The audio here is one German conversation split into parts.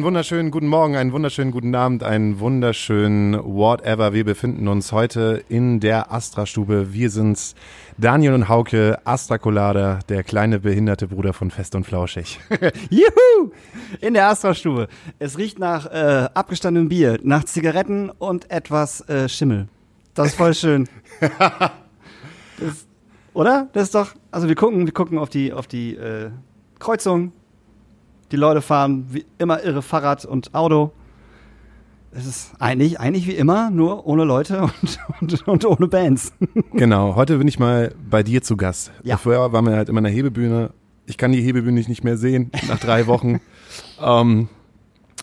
Einen wunderschönen guten Morgen, einen wunderschönen guten Abend, einen wunderschönen whatever. Wir befinden uns heute in der Astra-Stube. Wir sind's, Daniel und Hauke, Astra Colada, der kleine behinderte Bruder von Fest und Flauschig. Juhu! In der Astra-Stube. Es riecht nach äh, abgestandenem Bier, nach Zigaretten und etwas äh, Schimmel. Das ist voll schön. Das, oder? Das ist doch. Also wir gucken, wir gucken auf die, auf die äh, Kreuzung. Die Leute fahren wie immer irre Fahrrad und Auto. Es ist eigentlich, eigentlich wie immer, nur ohne Leute und, und, und ohne Bands. genau, heute bin ich mal bei dir zu Gast. Ja. Vorher waren wir halt immer in der Hebebühne. Ich kann die Hebebühne nicht mehr sehen nach drei Wochen. ähm,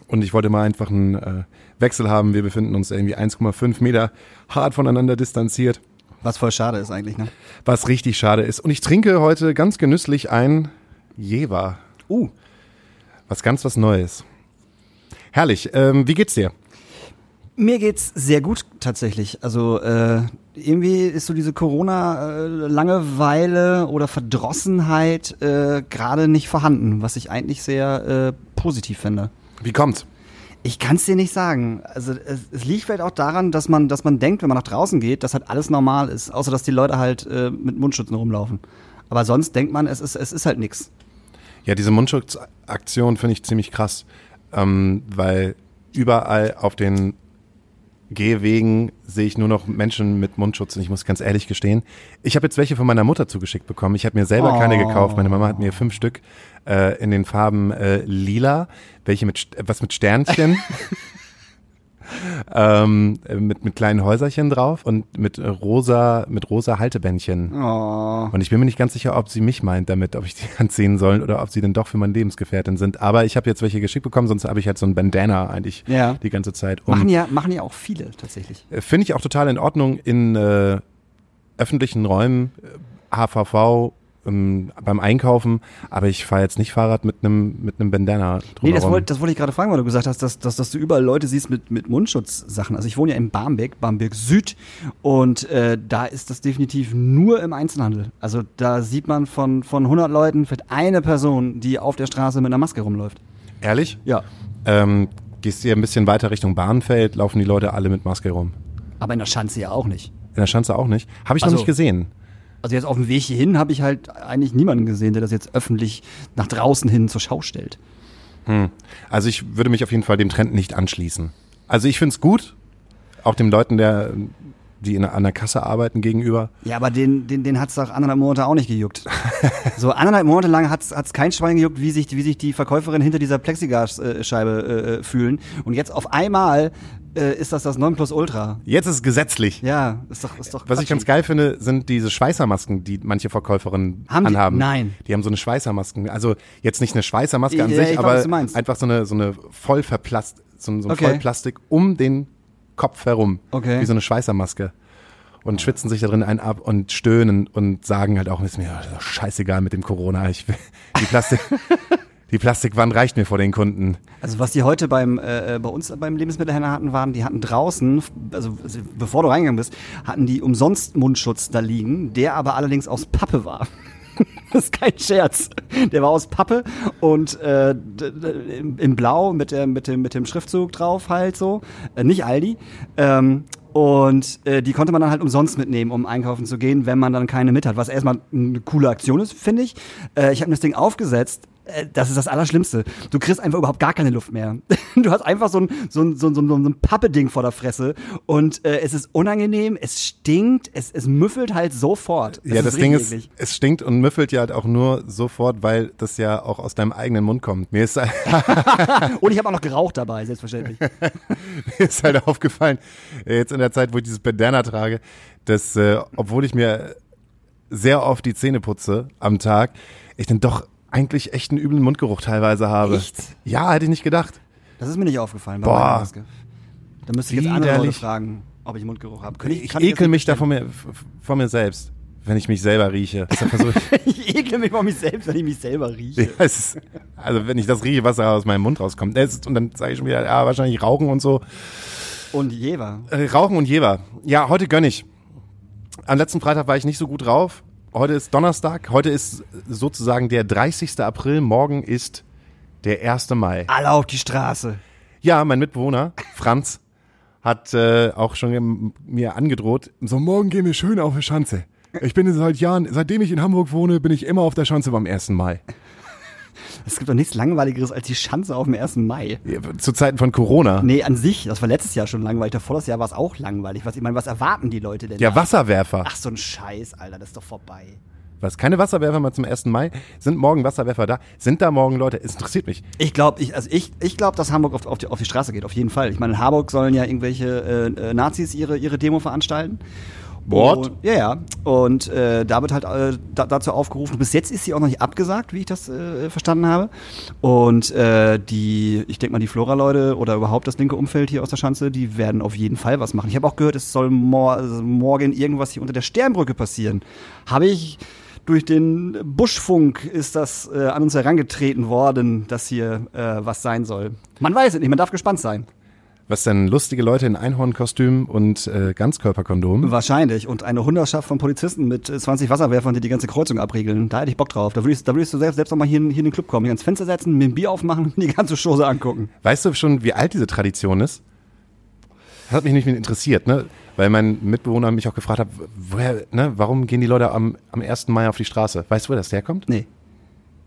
und ich wollte mal einfach einen äh, Wechsel haben. Wir befinden uns irgendwie 1,5 Meter hart voneinander distanziert. Was voll schade ist eigentlich, ne? Was richtig schade ist. Und ich trinke heute ganz genüsslich ein Jever. Uh. Was ganz was Neues. Herrlich. Ähm, wie geht's dir? Mir geht's sehr gut tatsächlich. Also äh, irgendwie ist so diese Corona-Langeweile oder Verdrossenheit äh, gerade nicht vorhanden, was ich eigentlich sehr äh, positiv finde. Wie kommt's? Ich kann es dir nicht sagen. Also es, es liegt vielleicht auch daran, dass man, dass man denkt, wenn man nach draußen geht, dass halt alles normal ist, außer dass die Leute halt äh, mit Mundschützen rumlaufen. Aber sonst denkt man, es ist, es ist halt nichts. Ja, diese Mundschutzaktion finde ich ziemlich krass, ähm, weil überall auf den Gehwegen sehe ich nur noch Menschen mit Mundschutz und ich muss ganz ehrlich gestehen, ich habe jetzt welche von meiner Mutter zugeschickt bekommen. Ich habe mir selber Oh. keine gekauft. Meine Mama hat mir fünf Stück äh, in den Farben äh, lila, welche mit was mit Sternchen. ähm, äh, mit, mit kleinen Häuserchen drauf und mit äh, rosa, mit rosa Haltebändchen. Oh. Und ich bin mir nicht ganz sicher, ob sie mich meint damit, ob ich die anziehen soll oder ob sie denn doch für meine Lebensgefährtin sind. Aber ich habe jetzt welche geschickt bekommen, sonst habe ich halt so ein Bandana eigentlich Ja. die ganze Zeit. Machen Um, ja, machen ja auch viele tatsächlich. Äh, Finde ich auch total in Ordnung in äh, öffentlichen Räumen, äh, HVV, ähm, beim Einkaufen, aber ich fahre jetzt nicht Fahrrad mit einem mit einem Bandana drumherum. Nee, das wollte das wollte ich gerade fragen, weil du gesagt hast, dass, dass, dass du überall Leute siehst mit, mit Mundschutzsachen. Also ich wohne ja in Barmbek, Barmbek Süd, und äh, da ist das definitiv nur im Einzelhandel. Also da sieht man von, von 100 Leuten vielleicht eine Person, die auf der Straße mit einer Maske rumläuft. Ehrlich? Ja. Ähm, gehst du hier ein bisschen weiter Richtung Bahnfeld, laufen die Leute alle mit Maske rum. Aber in der Schanze ja auch nicht. In der Schanze auch nicht. Habe ich noch Also- nicht gesehen. Also jetzt auf dem Weg hierhin habe ich halt eigentlich niemanden gesehen, der das jetzt öffentlich nach draußen hin zur Schau stellt. Hm. Also ich würde mich auf jeden Fall dem Trend nicht anschließen. Also ich finde es gut, auch den Leuten, der, die in, an der Kasse arbeiten gegenüber. Ja, aber den, den, den hat's doch anderthalb Monate auch nicht gejuckt. so anderthalb Monate lang hat's hat's kein Schwein gejuckt, wie sich, wie sich die Verkäuferin hinter dieser Plexiglasscheibe äh, fühlen. Und jetzt auf einmal äh, ist das das Nonplusultra. Jetzt ist es gesetzlich. Ja, ist doch, ist doch Was ich ganz geil finde, sind diese Schweißermasken, die manche Verkäuferinnen Haben die? anhaben. Nein. Die haben so eine Schweißermasken. Also jetzt nicht eine Schweißermaske an sich, ich weiß, aber meinst. einfach so eine, so eine voll verplast, so, ein- so ein Okay. Vollplastik um den Kopf herum. Okay. Wie so eine Schweißermaske. Und schwitzen sich da drin einen ab und stöhnen und sagen halt auch, ist mir scheißegal mit dem Corona. Ich will, die Plastik, die Plastikwand reicht mir vor den Kunden. Also was die heute beim äh, äh, bei uns beim Lebensmittelhändler hatten, waren, die hatten draußen, also also bevor du reingegangen bist, hatten die umsonst Mundschutz da liegen, der aber allerdings aus Pappe war. Das ist kein Scherz. Der war aus Pappe und äh, in Blau mit, der, mit, dem, mit dem Schriftzug drauf halt so. Äh, nicht Aldi. Ähm, und äh, die konnte man dann halt umsonst mitnehmen, um einkaufen zu gehen, wenn man dann keine mit hat. Was erstmal eine coole Aktion ist, finde ich. Äh, ich habe mir das Ding aufgesetzt. Äh, das ist das Allerschlimmste. Du kriegst einfach überhaupt gar keine Luft mehr. Du hast einfach so ein, so ein, so ein, so ein, so ein Pappe-Ding vor der Fresse und äh, es ist unangenehm, es stinkt, es, es müffelt halt sofort. Es ja, das Ding ist, eklig. es stinkt und müffelt ja halt auch nur sofort, weil das ja auch aus deinem eigenen Mund kommt. Mir ist, Und ich habe auch noch geraucht dabei, selbstverständlich. mir ist halt aufgefallen, äh, jetzt in der Zeit, wo ich dieses Bandana trage, dass, äh, obwohl ich mir sehr oft die Zähne putze am Tag, ich dann doch eigentlich echt einen üblen Mundgeruch teilweise habe. Echt? Ja, hätte ich nicht gedacht. Das ist mir nicht aufgefallen bei Boah. Maske. Da müsste ich jetzt andere Leute fragen, ob ich Mundgeruch habe. Kann Ich, kann jetzt ekel mich da von mir, von mir selbst, wenn ich mich selber rieche. Ich, Ich ekle mich vor mich selbst, wenn ich mich selber rieche. Ja, ist, also wenn ich das rieche, was da aus meinem Mund rauskommt. Und dann sage ich schon wieder, ja, wahrscheinlich Rauchen und so. Und Jever. Äh, Rauchen und Jever. Ja, heute gönn ich. Am letzten Freitag war ich nicht so gut drauf. Heute ist Donnerstag. Heute ist sozusagen der 30. April. Morgen ist Der 1. Mai. Alle auf die Straße. Ja, mein Mitbewohner, Franz, hat äh, auch schon mir angedroht, so morgen gehen wir schön auf die Schanze. Ich bin seit Jahren, seitdem ich in Hamburg wohne, bin ich immer auf der Schanze beim 1. Mai. Es gibt doch nichts Langweiligeres als die Schanze auf dem 1. Mai. Ja, Zu Zeiten von Corona. Nee, an sich, das war letztes Jahr schon langweilig. Davor das Jahr war es auch langweilig. Was, ich meine, was erwarten die Leute denn? Ja, da? Wasserwerfer. Ach, so ein Scheiß, Alter, das ist doch vorbei. Was, keine Wasserwerfer mal zum 1. Mai? Sind morgen Wasserwerfer da? Sind da morgen Leute? Es interessiert mich. Ich glaube, ich, also ich, ich glaube, dass Hamburg auf, auf, die, auf die Straße geht, auf jeden Fall. Ich meine, in Hamburg sollen ja irgendwelche äh, äh, Nazis ihre, ihre Demo veranstalten. What? Und, ja, ja. Und äh, da wird halt äh, da, dazu aufgerufen. Bis jetzt ist sie auch noch nicht abgesagt, wie ich das äh, verstanden habe. Und äh, die, ich denke mal, die Flora-Leute oder überhaupt das linke Umfeld hier aus der Schanze, die werden auf jeden Fall was machen. Ich habe auch gehört, es soll mor morgen irgendwas hier unter der Sternbrücke passieren. Habe ich durch den Buschfunk ist das äh, an uns herangetreten worden, dass hier äh, was sein soll. Man weiß es nicht, man darf gespannt sein. Was denn lustige Leute in Einhornkostüm und äh, Ganzkörperkondom? Wahrscheinlich. Und eine Hundertschaft von Polizisten mit äh, 20 Wasserwerfern, die die ganze Kreuzung abriegeln. Da hätte ich Bock drauf. Da würdest, da würdest du selbst, selbst noch mal hier, in- hier in den Club kommen, hier ans Fenster setzen, mir ein Bier aufmachen und die ganze Chose angucken. Weißt du schon, wie alt diese Tradition ist? Das hat mich nicht interessiert, ne? Weil mein Mitbewohner mich auch gefragt hat, woher, ne, warum gehen die Leute am, am 1. Mai auf die Straße? Weißt du, wo das herkommt? Nee.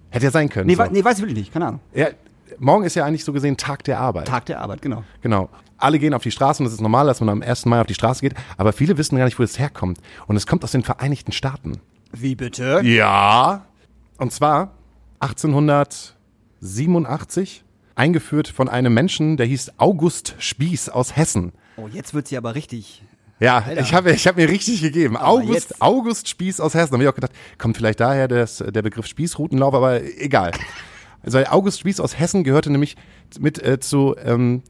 Hätte ja sein können. Nee, so. nee weiß ich wirklich nicht. Keine Ahnung. Ja, morgen ist ja eigentlich so gesehen Tag der Arbeit. Tag der Arbeit, genau. Genau. Alle gehen auf die Straße und es ist normal, dass man am 1. Mai auf die Straße geht, aber viele wissen gar nicht, wo es herkommt. Und es kommt aus den Vereinigten Staaten. Wie bitte? Ja. Und zwar 1887, eingeführt von einem Menschen, der hieß August Spieß aus Hessen. Oh, jetzt wird sie aber richtig. Ja, Alter. ich habe ich hab mir richtig gegeben. Aber August, jetzt- August Spieß aus Hessen. Da habe ich auch gedacht, kommt vielleicht daher das, der Begriff Spießrutenlauf, aber egal. Also August Spieß aus Hessen gehörte nämlich mit äh, zu ähm,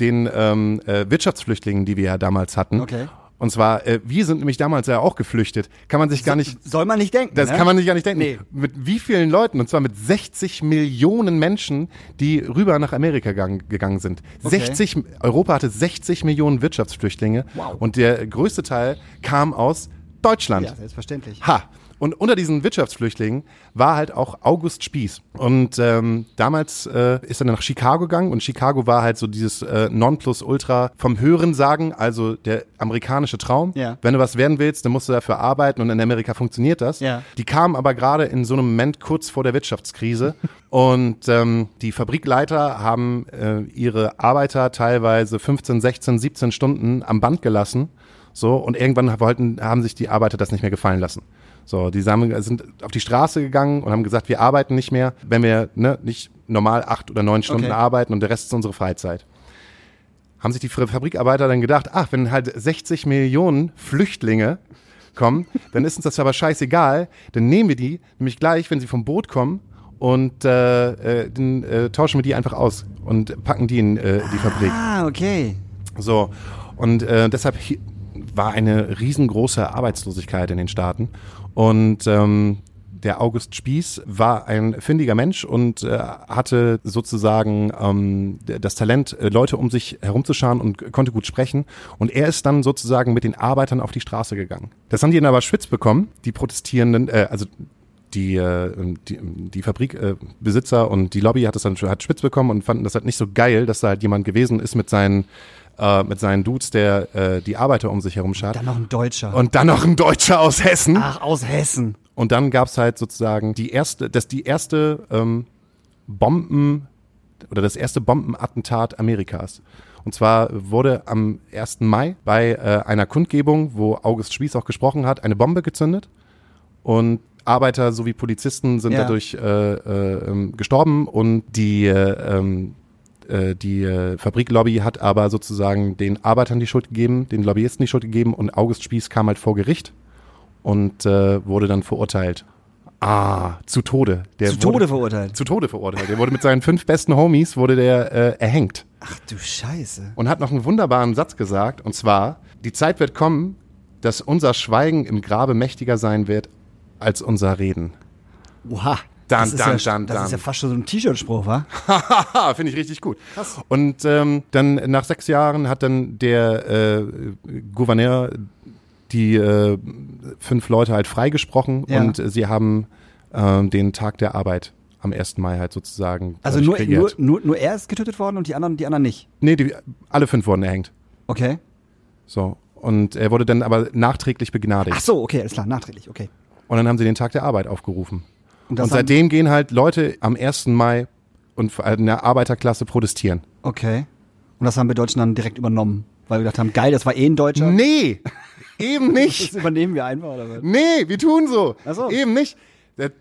den ähm, äh, Wirtschaftsflüchtlingen, die wir ja damals hatten. Okay. Und zwar, äh, wir sind nämlich damals ja auch geflüchtet. Kann man sich gar nicht, Soll man nicht denken. das ne? kann man sich gar nicht denken. Nee. Mit wie vielen Leuten? Und zwar mit 60 Millionen Menschen, die rüber nach Amerika gang, gegangen sind. Okay. 60, Europa hatte 60 Millionen Wirtschaftsflüchtlinge. Wow. Und der größte Teil kam aus Deutschland. Ja, selbstverständlich. Ha! Und unter diesen Wirtschaftsflüchtlingen war halt auch August Spieß. Und ähm, damals äh, ist er dann nach Chicago gegangen und Chicago war halt so dieses äh, Nonplusultra vom Hörensagen, also der amerikanische Traum. Ja. Wenn du was werden willst, dann musst du dafür arbeiten und in Amerika funktioniert das. Ja. Die kamen aber gerade in so einem Moment kurz vor der Wirtschaftskrise und ähm, die Fabrikleiter haben äh, ihre Arbeiter teilweise 15, 16, 17 Stunden am Band gelassen. So, und irgendwann wollten, haben sich die Arbeiter das nicht mehr gefallen lassen. So, die haben, sind auf die Straße gegangen und haben gesagt, wir arbeiten nicht mehr, wenn wir ne, nicht normal acht oder neun Stunden Okay. arbeiten und der Rest ist unsere Freizeit. Haben sich die Fabrikarbeiter dann gedacht, ach, wenn halt 60 Millionen Flüchtlinge kommen, dann ist uns das aber scheißegal, dann nehmen wir die nämlich gleich, wenn sie vom Boot kommen und äh, äh, dann äh, tauschen wir die einfach aus und packen die in äh, die Fabrik. Ah, okay. So, und äh, deshalb war eine riesengroße Arbeitslosigkeit in den Staaten. Und ähm, der August Spieß war ein findiger Mensch und äh, hatte sozusagen ähm, das Talent, äh, Leute um sich herumzuscharen und konnte gut sprechen. Und er ist dann sozusagen mit den Arbeitern auf die Straße gegangen. Das haben die dann aber spitz bekommen, die Protestierenden, äh, also die, äh, die, die Fabrikbesitzer äh, und die Lobby hat das dann hat spitz bekommen und fanden das halt nicht so geil, dass da halt jemand gewesen ist mit seinen äh, mit seinen Dudes, der äh, die Arbeiter um sich herum schart. Dann noch ein Deutscher. Und dann noch ein Deutscher aus Hessen. Ach, aus Hessen. Und dann gab's halt sozusagen die erste, das die erste ähm, Bomben oder das erste Bombenattentat Amerikas. Und zwar wurde am 1. Mai bei äh, einer Kundgebung, wo August Spieß auch gesprochen hat, eine Bombe gezündet und Arbeiter sowie Polizisten sind Ja. dadurch äh, äh, ähm, gestorben und die äh, die äh, Fabriklobby hat aber sozusagen den Arbeitern die Schuld gegeben, den Lobbyisten die Schuld gegeben und August Spieß kam halt vor Gericht und äh, wurde dann verurteilt. Ah, zu Tode. Der Zu wurde, Tode verurteilt. Zu Tode verurteilt. Der wurde mit seinen fünf besten Homies wurde der äh, erhängt Ach du Scheiße. und hat noch einen wunderbaren Satz gesagt und zwar: Die Zeit wird kommen, dass unser Schweigen im Grabe mächtiger sein wird als unser Reden. Oha. Dann, das ist dann, ja, dann, Das dann. ist ja fast schon so ein T-Shirt-Spruch, wa? Haha, finde ich richtig gut. Und ähm, dann nach sechs Jahren hat dann der äh, Gouverneur die äh, fünf Leute halt freigesprochen Ja. und sie haben ähm, den Tag der Arbeit am 1. Mai halt sozusagen. Also nur, nur, nur, nur er ist getötet worden und die anderen, die anderen nicht. Nee, die, alle fünf wurden erhängt. Okay. So. Und er wurde dann aber nachträglich begnadigt. Ach so, okay, alles klar, nachträglich, okay. Und dann haben sie den Tag der Arbeit aufgerufen. Und, Und, das seitdem gehen halt Leute am 1. Mai und in der Arbeiterklasse protestieren. Okay. Und das haben wir Deutschen dann direkt übernommen, weil wir gedacht haben, geil, das war eh ein Deutscher. Nee, eben Das nicht. übernehmen wir einfach, oder was? Nee, wir tun so. Ach so. Eben nicht. Der-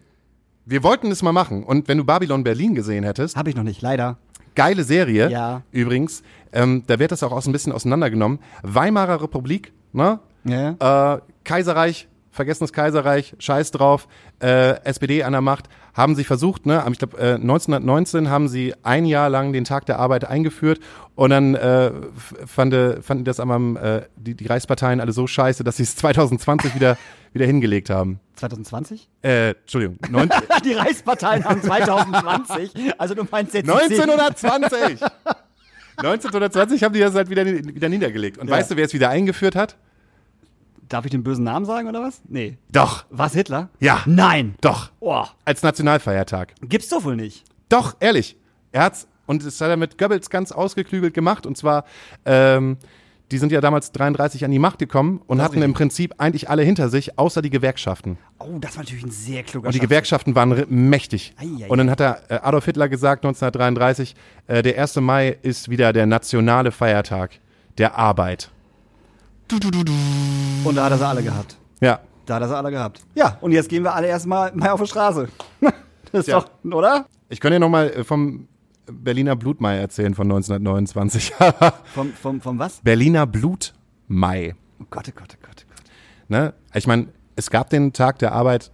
Wir wollten es mal machen. Und wenn du Babylon Berlin gesehen hättest, Habe ich noch nicht, leider. geile Serie, Ja. übrigens, ähm, da wird das auch aus ein bisschen auseinandergenommen. Weimarer Republik, ne? Ja. Äh, Kaiserreich, vergessenes Kaiserreich, scheiß drauf, äh, SPD an der Macht, haben sie versucht, ne, ich glaube äh, 1919 haben sie ein Jahr lang den Tag der Arbeit eingeführt und dann äh, fand, fanden das am, äh, die, die Reichsparteien alle so scheiße, dass sie es 2020 wieder, wieder hingelegt haben. 2020? Äh, Entschuldigung, Die Reichsparteien haben 2020. Also du meinst jetzt die 1920! 1920 haben die das halt wieder, wieder niedergelegt. Und Ja. weißt du, wer es wieder eingeführt hat? Darf ich den bösen Namen sagen oder was? Nee. Doch, Was Hitler? Ja. Nein. doch, Oh, als Nationalfeiertag. gibt's doch wohl nicht. Doch, ehrlich. Er hat's, und das hat er mit Goebbels ganz ausgeklügelt gemacht. Und zwar, ähm, die sind ja damals 33 an die Macht gekommen und Das hatten ist im Prinzip eigentlich alle hinter sich, außer die Gewerkschaften. Oh, das war natürlich ein sehr kluger Und die. Gewerkschaften waren mächtig. Ei, ei, und dann hat er äh, Adolf Hitler gesagt, 1933, äh, der 1. Mai ist wieder der nationale Feiertag der Arbeit. Und da hat er sie alle gehabt. Ja. Da hat er sie alle gehabt. Ja, und jetzt gehen wir alle erstmal mal auf die Straße. Das ist Ja. doch, oder? Ich könnte dir nochmal äh, vom Berliner Blutmai erzählen von 1929. Vom, vom, vom was? Berliner Blutmai. Oh Gott, oh Gott, oh Gott, oh Gott. Ne? Ich meine, es gab den Tag der Arbeit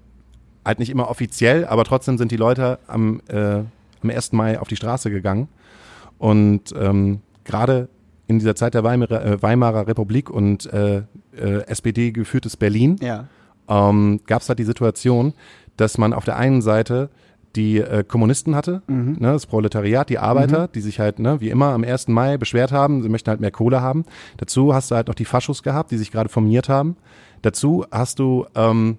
halt nicht immer offiziell, aber trotzdem sind die Leute am, äh, am 1. Mai auf die Straße gegangen. Und ähm, gerade in dieser Zeit der Weimarer, äh, Weimarer Republik und äh, äh, SPD geführtes Berlin Ja. ähm, gab es halt die Situation, dass man auf der einen Seite die äh, Kommunisten hatte, Mhm. ne, das Proletariat, die Arbeiter, die sich halt, ne, wie immer am 1. Mai beschwert haben, sie möchten halt mehr Kohle haben. Dazu hast du halt noch die Faschos gehabt, die sich gerade formiert haben. Dazu hast du ähm,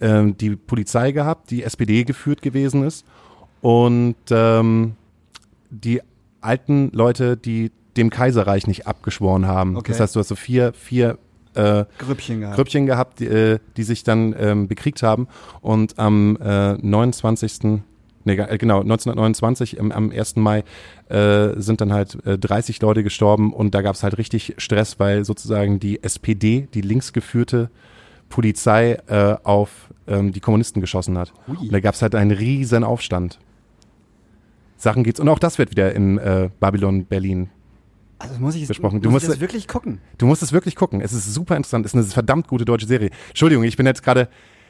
ähm, die Polizei gehabt, die SPD geführt gewesen ist. Und ähm, die alten Leute, die dem Kaiserreich nicht abgeschworen haben. Okay. Das heißt, du hast so vier, vier äh, Grüppchen gehabt. Grüppchen gehabt, die, äh, die sich dann ähm, bekriegt haben und am äh, 29. Nee, äh, genau, 1929, im, am 1. Mai, äh, sind dann halt äh, 30 Leute gestorben und da gab es halt richtig Stress, weil sozusagen die SPD, die linksgeführte Polizei, äh, auf ähm, die Kommunisten geschossen hat. Hui. Und da gab es halt einen riesen Aufstand. Sachen geht's. Und auch das wird wieder in äh, Babylon Berlin Also muss ich besprochen. Du musst- das wirklich gucken. Du musst es wirklich gucken. Es ist super interessant. Es ist eine verdammt gute deutsche Serie. Entschuldigung, ich bin jetzt gerade,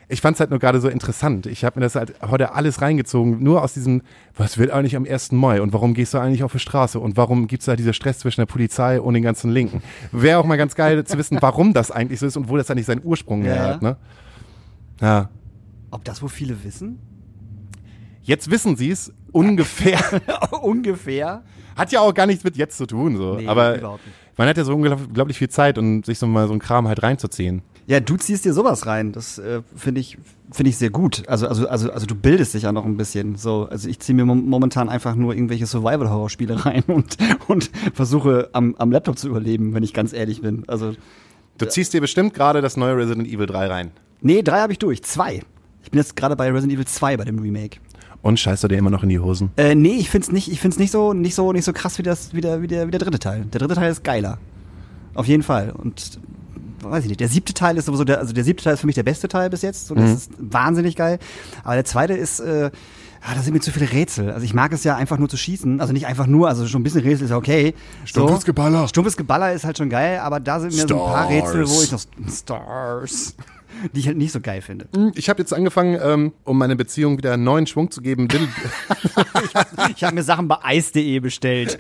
ich fand es halt nur gerade so interessant. Ich habe mir das halt heute alles reingezogen, nur aus diesem, was wird eigentlich am 1. Mai und warum gehst du eigentlich auf die Straße und warum gibt's da diese Stress zwischen der Polizei und den ganzen Linken? Wäre auch mal ganz geil zu wissen, warum das eigentlich so ist und wo das eigentlich seinen Ursprung Ja, her hat. Ne? Ja. Ob das wohl viele wissen? Jetzt wissen sie es ungefähr. Ungefähr. Hat ja auch gar nichts mit jetzt zu tun. So. Nee, Aber man hat ja so unglaublich viel Zeit, um sich so mal so einen Kram halt reinzuziehen. Ja, du ziehst dir sowas rein. Das äh, finde ich, finde ich sehr gut. Also, also, also, also du bildest dich ja noch ein bisschen. So, also ich ziehe mir mom- momentan einfach nur irgendwelche Survival-Horror-Spiele rein und, und versuche am, am Laptop zu überleben, wenn ich ganz ehrlich bin. Also, Du ziehst dir bestimmt gerade das neue Resident Evil 3 rein. nee, drei habe ich durch. Zwei. Ich bin jetzt gerade bei Resident Evil 2 bei dem Remake. Und scheißt du dir immer noch in die Hosen? Äh, nee, ich find's nicht, ich find's nicht so, nicht so, nicht so krass wie das, wie der, wie der, wie der dritte Teil. Der dritte Teil ist geiler. Auf jeden Fall. Und weiß ich nicht. Der siebte Teil ist sowieso der, also der siebte Teil ist für mich der beste Teil bis jetzt. So, das Mhm. ist wahnsinnig geil. Aber der zweite ist, äh, ah, da sind mir zu viele Rätsel. Also ich mag es ja einfach nur zu schießen. Also nicht einfach nur, also schon ein bisschen Rätsel ist ja okay. Stumpfes Geballer. Stumpfes Geballer ist halt schon geil, aber da sind mir so ein paar Stars. Rätsel, wo ich noch Stars, die ich halt nicht so geil finde. Ich habe jetzt angefangen, ähm, um meine Beziehung wieder einen neuen Schwung zu geben, Little, Ich habe mir Sachen bei ice.de bestellt.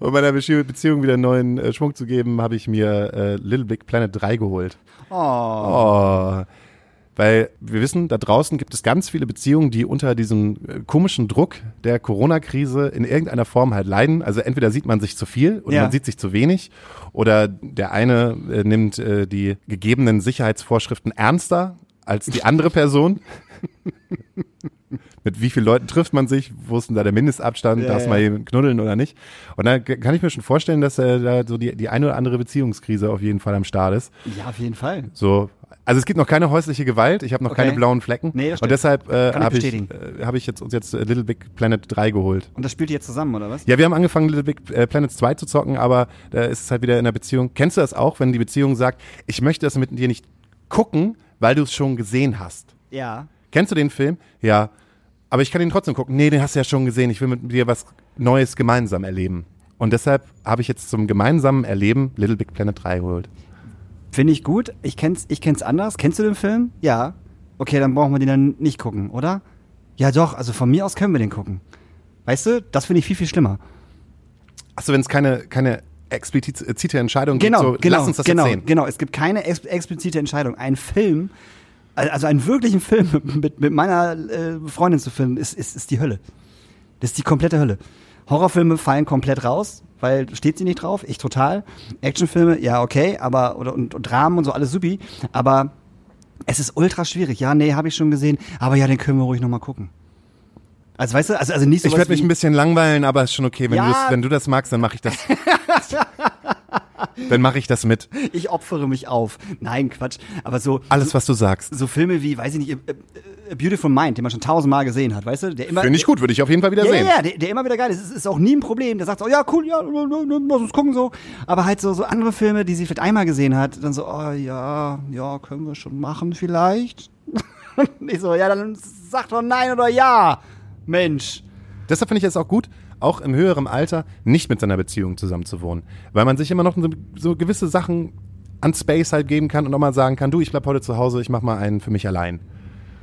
um meiner Bezie- Beziehung wieder einen neuen äh, Schwung zu geben, habe ich mir äh, Little Big Planet 3 geholt. Oh. Oh. Weil wir wissen, da draußen gibt es ganz viele Beziehungen, die unter diesem äh, komischen Druck der Corona-Krise in irgendeiner Form halt leiden. Also entweder sieht man sich zu viel oder Ja. man sieht sich zu wenig. Oder der eine äh, nimmt äh, die gegebenen Sicherheitsvorschriften ernster als die andere Person. Mit wie vielen Leuten trifft man sich? Wo ist denn da der Mindestabstand? Ja, Darf ja. man jemanden knuddeln oder nicht? Und da kann ich mir schon vorstellen, dass äh, da so die, die eine oder andere Beziehungskrise auf jeden Fall am Start ist. Ja, auf jeden Fall. So, also es gibt noch keine häusliche Gewalt. Ich habe noch Okay. keine blauen Flecken. Nee, das und stimmt. deshalb äh, habe ich, äh, hab ich jetzt, uns jetzt äh, Little Big Planet 3 geholt. Und das spielt ihr jetzt zusammen, oder was? Ja, wir haben angefangen, Little Big äh, Planet 2 zu zocken, aber da ist es halt wieder in der Beziehung. Kennst du das auch, wenn die Beziehung sagt, ich möchte das mit dir nicht gucken, weil du es schon gesehen hast? Ja. Kennst du den Film? Ja. Aber ich kann ihn trotzdem gucken. Nee, den hast du ja schon gesehen. Ich will mit dir was Neues gemeinsam erleben. Und deshalb habe ich jetzt zum gemeinsamen Erleben Little Big Planet 3 geholt. Finde ich gut. Ich kenn's, ich kenn's anders. Kennst du den Film? Ja. Okay, dann brauchen wir den dann nicht gucken, oder? Ja, doch. Also von mir aus können wir den gucken. Weißt du, das finde ich viel, viel schlimmer. Achso, wenn es keine, keine explizite Entscheidung Genau, gibt, so, genau, lass uns das genau, jetzt sehen. genau. Es gibt keine ex explizite Entscheidung. Ein Film, also einen wirklichen Film mit, mit meiner äh, Freundin zu finden, ist, ist, ist die Hölle. Das ist die komplette Hölle. Horrorfilme fallen komplett raus, weil steht sie nicht drauf. Ich total. Actionfilme, ja okay, aber oder und, und Dramen und so alles supi. Aber es ist ultra schwierig. Ja, nee, habe ich schon gesehen. Aber ja, den können wir ruhig noch mal gucken. Also weißt du, also, also nicht so Ich werde mich ein bisschen langweilen, aber ist schon okay. Wenn, Ja. du, das, wenn du das magst, dann mache ich das. dann mache ich das mit. Ich opfere mich auf. Nein, Quatsch. Aber so Alles, was du sagst. so Filme wie, weiß ich nicht, A, A, A Beautiful Mind, den man schon tausendmal gesehen hat, weißt du? Der immer, Finde ich gut, würde ich auf jeden Fall wieder Ja, sehen. ja, ja, der, der immer wieder geil ist. Es ist auch nie ein Problem. Der sagt so, ja, cool, ja, lass uns gucken so. Aber halt so, so andere Filme, die sie vielleicht einmal gesehen hat, dann so, oh ja, ja, können wir schon machen vielleicht. Und ich so, ja, dann sag doch nein oder ja, Mensch. Deshalb finde ich es auch gut, auch im höheren Alter nicht mit seiner Beziehung zusammen zu wohnen. Weil man sich immer noch so, so gewisse Sachen an Space halt geben kann und auch mal sagen kann, du, ich bleib heute zu Hause, ich mach mal einen für mich allein.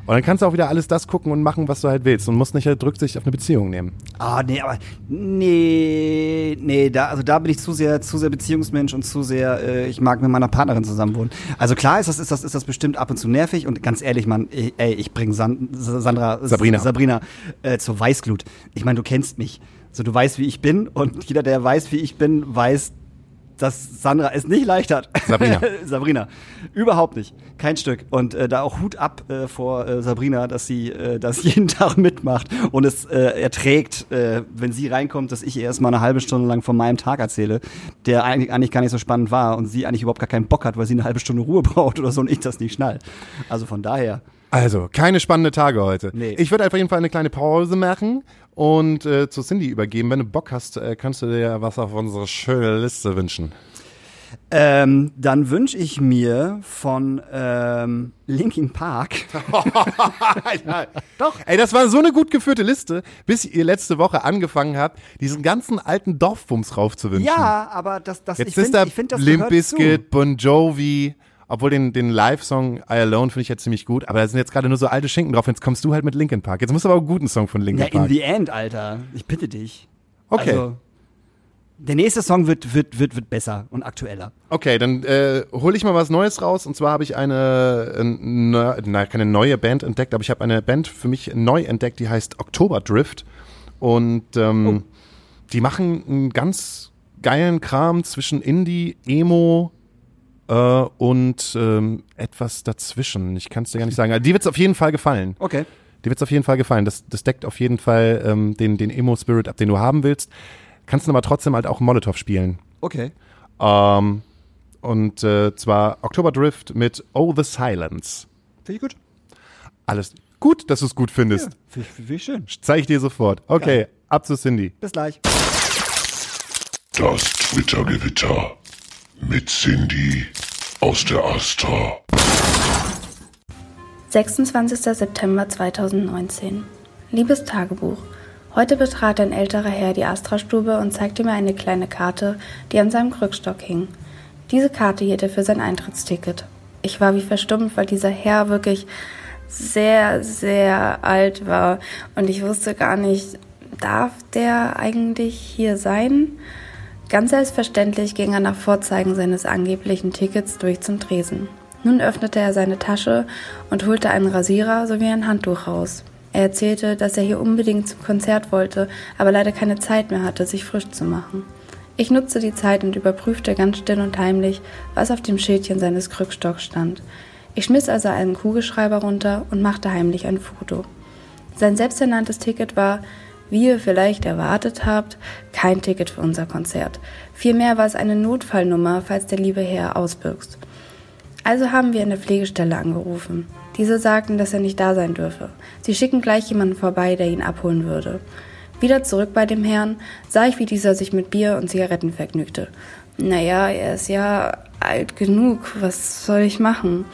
Und dann kannst du auch wieder alles das gucken und machen, was du halt willst und musst nicht halt Rücksicht auf eine Beziehung nehmen. Ah, nee, aber nee, nee, da, also da bin ich zu sehr, zu sehr Beziehungsmensch und zu sehr, äh, ich mag mit meiner Partnerin zusammenwohnen. Also klar ist das, ist das, ist das bestimmt ab und zu nervig und ganz ehrlich, Mann, ey, ich bring San Sandra, Sabrina. Sabrina äh, zur Weißglut. Ich meine, du kennst mich. So, du weißt, wie ich bin und jeder, der weiß, wie ich bin, weiß, dass Sandra es nicht leicht hat. Sabrina. Sabrina. Überhaupt nicht. Kein Stück. Und äh, da auch Hut ab äh, vor äh, Sabrina, dass sie äh, das jeden Tag mitmacht und es äh, erträgt, äh, wenn sie reinkommt, dass ich ihr erstmal eine halbe Stunde lang von meinem Tag erzähle, der eigentlich, eigentlich gar nicht so spannend war und sie eigentlich überhaupt gar keinen Bock hat, weil sie eine halbe Stunde Ruhe braucht oder so und ich das nicht schnall. Also von daher. Also, keine spannende Tage heute. Nee. Ich würde auf jeden Fall eine kleine Pause machen und äh, zu Cindy übergeben. Wenn du Bock hast, äh, kannst du dir was auf unsere schöne Liste wünschen. Ähm, dann wünsche ich mir von ähm, Linkin Park. Doch. Ey, das war so eine gut geführte Liste, bis ihr letzte Woche angefangen habt, diesen ganzen alten Dorfbums raufzuwünschen. Ja, aber das, das Jetzt ich ist finde, da ich find, das Limp Bizkit, Bon Jovi, obwohl den, den Live-Song I Alone finde ich jetzt ziemlich gut, aber da sind jetzt gerade nur so alte Schinken drauf, jetzt kommst du halt mit Linkin Park. Jetzt musst du aber auch einen guten Song von. Linkin Ja, in Park. the end, Alter. Ich bitte dich. Okay. Also, der nächste Song wird, wird, wird, wird besser und aktueller. Okay, dann äh, hole ich mal was Neues raus. Und zwar habe ich eine, äh, ne, na, keine neue Band entdeckt, aber ich habe eine Band für mich neu entdeckt, die heißt Oktober Drift. Und ähm, die machen einen ganz geilen Kram zwischen Indie, Emo äh, und ähm, etwas dazwischen. Ich kann es dir gar nicht sagen. Also, die wird es auf jeden Fall gefallen. Okay. Dir wird es auf jeden Fall gefallen. Das, das deckt auf jeden Fall ähm, den, den Emo-Spirit ab, den du haben willst. Kannst du aber trotzdem halt auch Molotow spielen. Okay. Ähm, und äh, zwar Oktober Drift mit Oh the Silence. Finde ich gut. Alles gut, dass du es gut findest. Finde ich, find ich schön. Zeige ich dir sofort. Okay, ab zu Cindy. Bis gleich. Das Twitter-Gewitter mit Cindy aus der Astra. 26. September 2019. Liebes Tagebuch. Heute betrat ein älterer Herr die Astra-Stube und zeigte mir eine kleine Karte, die an seinem Krückstock hing. Diese Karte hielt er für sein Eintrittsticket. Ich war wie verstummt, weil dieser Herr wirklich sehr, sehr alt war und ich wusste gar nicht, darf der eigentlich hier sein? Ganz selbstverständlich ging er nach Vorzeigen seines angeblichen Tickets durch zum Tresen. Nun öffnete er seine Tasche und holte einen Rasierer sowie ein Handtuch raus. Er erzählte, dass er hier unbedingt zum Konzert wollte, aber leider keine Zeit mehr hatte, sich frisch zu machen. Ich nutzte die Zeit und überprüfte ganz still und heimlich, was auf dem Schildchen seines Krückstocks stand. Ich schmiss also einen Kugelschreiber runter und machte heimlich ein Foto. Sein selbsternanntes Ticket war, wie ihr vielleicht erwartet habt, kein Ticket für unser Konzert. Vielmehr war es eine Notfallnummer, falls der liebe Herr ausbüchst. Also haben wir in der Pflegestelle angerufen. Diese sagten, dass er nicht da sein dürfe. Sie schicken gleich jemanden vorbei, der ihn abholen würde. Wieder zurück bei dem Herrn sah ich, wie dieser sich mit Bier und Zigaretten vergnügte. Naja, er ist ja alt genug, was soll ich machen?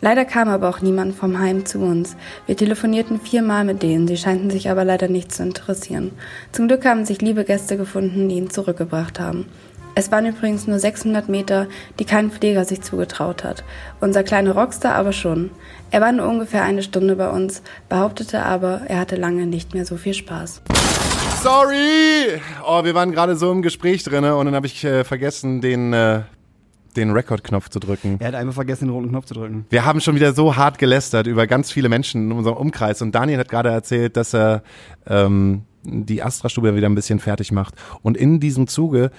Leider kam aber auch niemand vom Heim zu uns. Wir telefonierten viermal mit denen, sie scheinten sich aber leider nicht zu interessieren. Zum Glück haben sich liebe Gäste gefunden, die ihn zurückgebracht haben. Es waren übrigens nur 600 Meter, die kein Pfleger sich zugetraut hat. Unser kleiner Rockstar aber schon. Er war nur ungefähr eine Stunde bei uns, behauptete aber, er hatte lange nicht mehr so viel Spaß. Sorry! Oh, wir waren gerade so im Gespräch drin und dann habe ich äh, vergessen, den, äh, den Record-Knopf zu drücken. Er hat einfach vergessen, den roten Knopf zu drücken. Wir haben schon wieder so hart gelästert über ganz viele Menschen in unserem Umkreis und Daniel hat gerade erzählt, dass er ähm, die Astra-Stube wieder ein bisschen fertig macht. Und in diesem Zuge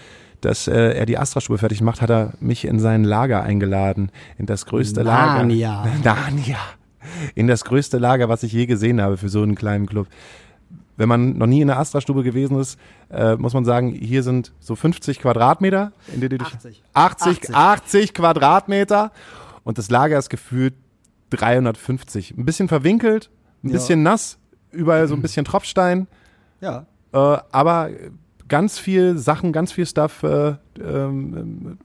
dass äh, er die Astra-Stube fertig macht, hat er mich in sein Lager eingeladen, in das größte Narnia. Lager. Narnia. In das größte Lager, was ich je gesehen habe für so einen kleinen Club. Wenn man noch nie in der Astra-Stube gewesen ist, äh, muss man sagen, hier sind so 50 Quadratmeter. In der du dich- 80. 80, 80. 80 Quadratmeter. Und das Lager ist gefühlt 350. Ein bisschen verwinkelt, ein Ja. bisschen nass, überall so ein bisschen Tropfstein. Ja. Äh, aber ganz viel Sachen, ganz viel Stuff, äh, ähm,